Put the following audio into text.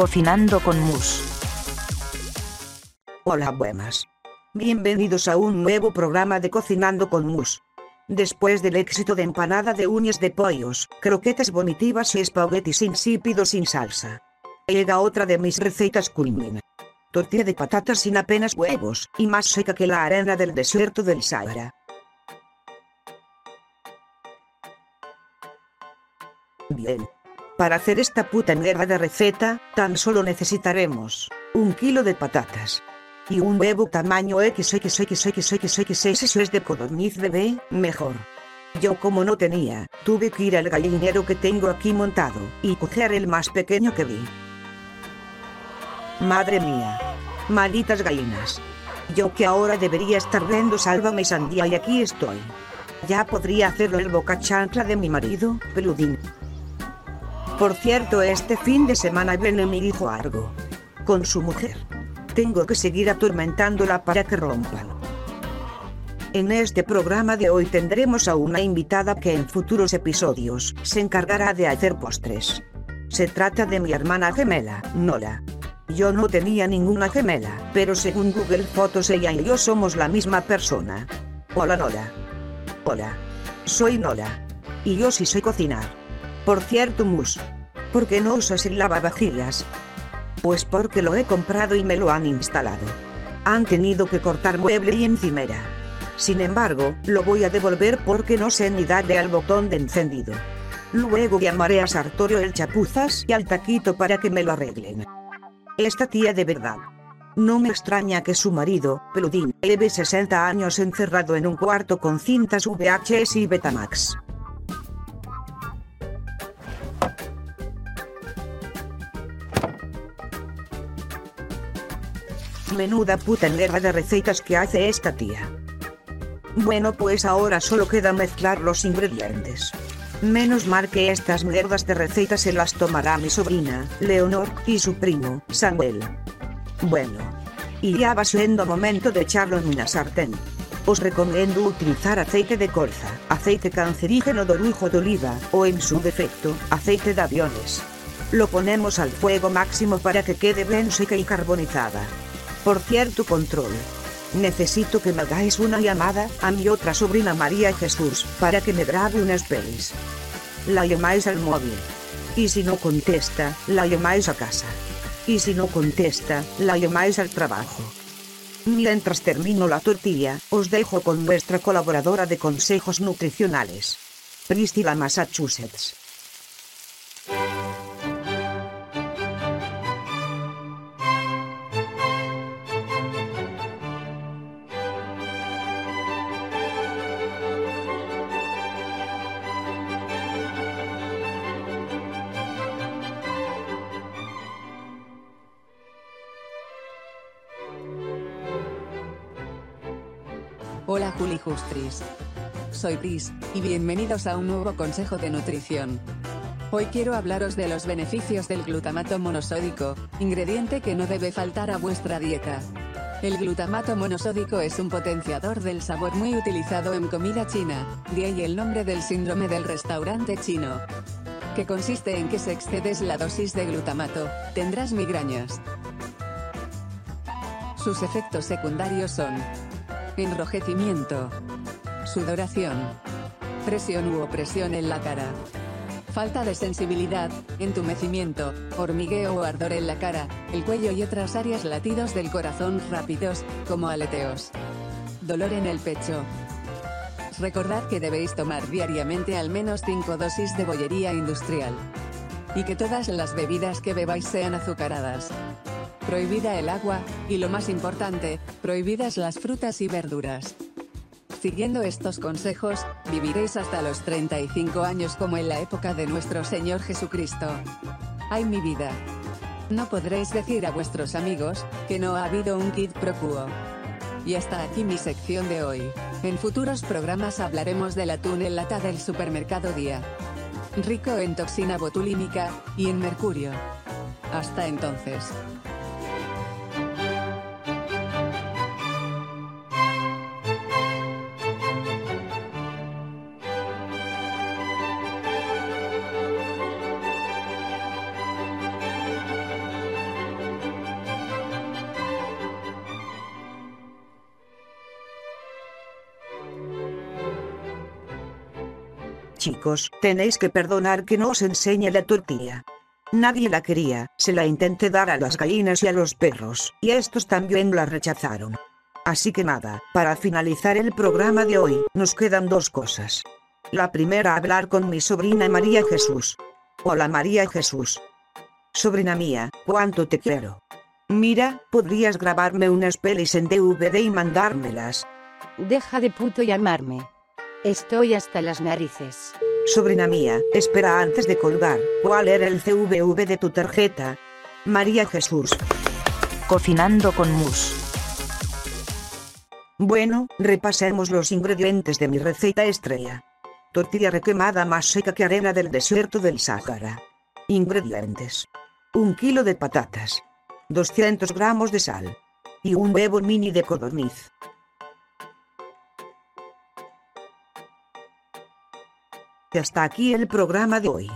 Cocinando con Mus. Hola buenas. Bienvenidos a un nuevo programa de Cocinando con Mus. Después del éxito de empanada de uñas de pollos, croquetas vomitivas y espaguetis insípidos sin salsa. Llega otra de mis recetas culmina. Tortilla de patatas sin apenas huevos, y más seca que la arena del desierto del Sahara. Bien. Para hacer esta puta mierda de receta, tan solo necesitaremos un kilo de patatas y un huevo tamaño XXXXXXX si es de codorniz bebé, mejor. Yo como no tenía, tuve que ir al gallinero que tengo aquí montado y coger el más pequeño que vi. Madre mía. Malditas gallinas. Yo que ahora debería estar viendo Sálvame Sandía y aquí estoy. Ya podría hacerlo el boca chancla de mi marido, peludín. Por cierto, este fin de semana viene mi hijo Argo. Con su mujer. Tengo que seguir atormentándola para que rompan. En este programa de hoy tendremos a una invitada que en futuros episodios se encargará de hacer postres. Se trata de mi hermana gemela, Nola. Yo no tenía ninguna gemela, pero según Google Fotos ella y yo somos la misma persona. Hola Nola. Hola. Soy Nola. Y yo sí sé cocinar. Por cierto, Mus. ¿Por qué no usas el lavavajillas? Pues porque lo he comprado y me lo han instalado. Han tenido que cortar mueble y encimera. Sin embargo, lo voy a devolver porque no sé ni darle al botón de encendido. Luego llamaré a Sartorio el Chapuzas y al Taquito para que me lo arreglen. Esta tía de verdad. No me extraña que su marido, Peludín, lleve 60 años encerrado en un cuarto con cintas VHS y Betamax. Menuda puta mierda de recetas que hace esta tía. Bueno pues ahora solo queda mezclar los ingredientes. Menos mal que estas mierdas de recetas se las tomará mi sobrina, Leonor, y su primo, Samuel. Bueno. Y ya va siendo momento de echarlo en una sartén. Os recomiendo utilizar aceite de colza, aceite cancerígeno de lujo de oliva, o en su defecto, aceite de aviones. Lo ponemos al fuego máximo para que quede bien seca y carbonizada. Por cierto control. Necesito que me hagáis una llamada a mi otra sobrina María Jesús para que me grabe unas pelis. La llamáis al móvil. Y si no contesta, la llamáis a casa. Y si no contesta, la llamáis al trabajo. Mientras termino la tortilla, os dejo con nuestra colaboradora de consejos nutricionales. Priscilla Massachusetts. Hola Juli Justris. Soy Pris, y bienvenidos a un nuevo consejo de nutrición. Hoy quiero hablaros de los beneficios del glutamato monosódico, ingrediente que no debe faltar a vuestra dieta. El glutamato monosódico es un potenciador del sabor muy utilizado en comida china, de ahí el nombre del síndrome del restaurante chino. Que consiste en que si excedes la dosis de glutamato, tendrás migrañas. Sus efectos secundarios son enrojecimiento, sudoración, presión u opresión en la cara, falta de sensibilidad, entumecimiento, hormigueo o ardor en la cara, el cuello y otras áreas latidos del corazón rápidos, como aleteos, dolor en el pecho. Recordad que debéis tomar diariamente al menos 5 dosis de bollería industrial. Y que todas las bebidas que bebáis sean azucaradas prohibida el agua, y lo más importante, prohibidas las frutas y verduras. Siguiendo estos consejos, viviréis hasta los 35 años como en la época de nuestro Señor Jesucristo. ¡Ay mi vida! No podréis decir a vuestros amigos, que no ha habido un kit pro quo. Y hasta aquí mi sección de hoy. En futuros programas hablaremos del atún en lata del supermercado Día. Rico en toxina botulínica, y en mercurio. Hasta entonces. Chicos, tenéis que perdonar que no os enseñe la tortilla. Nadie la quería, se la intenté dar a las gallinas y a los perros, y estos también la rechazaron. Así que nada, para finalizar el programa de hoy, nos quedan dos cosas. La primera, hablar con mi sobrina María Jesús. Hola María Jesús. Sobrina mía, cuánto te quiero. Mira, podrías grabarme unas pelis en DVD y mandármelas. Deja de puto llamarme. Estoy hasta las narices. Sobrina mía, espera antes de colgar, ¿cuál era el CVV de tu tarjeta? María Jesús. Cocinando con mus. Bueno, repasemos los ingredientes de mi receta estrella. Tortilla requemada más seca que arena del desierto del Sáhara. Ingredientes. Un kilo de patatas. 200 gramos de sal. Y un huevo mini de codorniz. Hasta aquí el programa de hoy.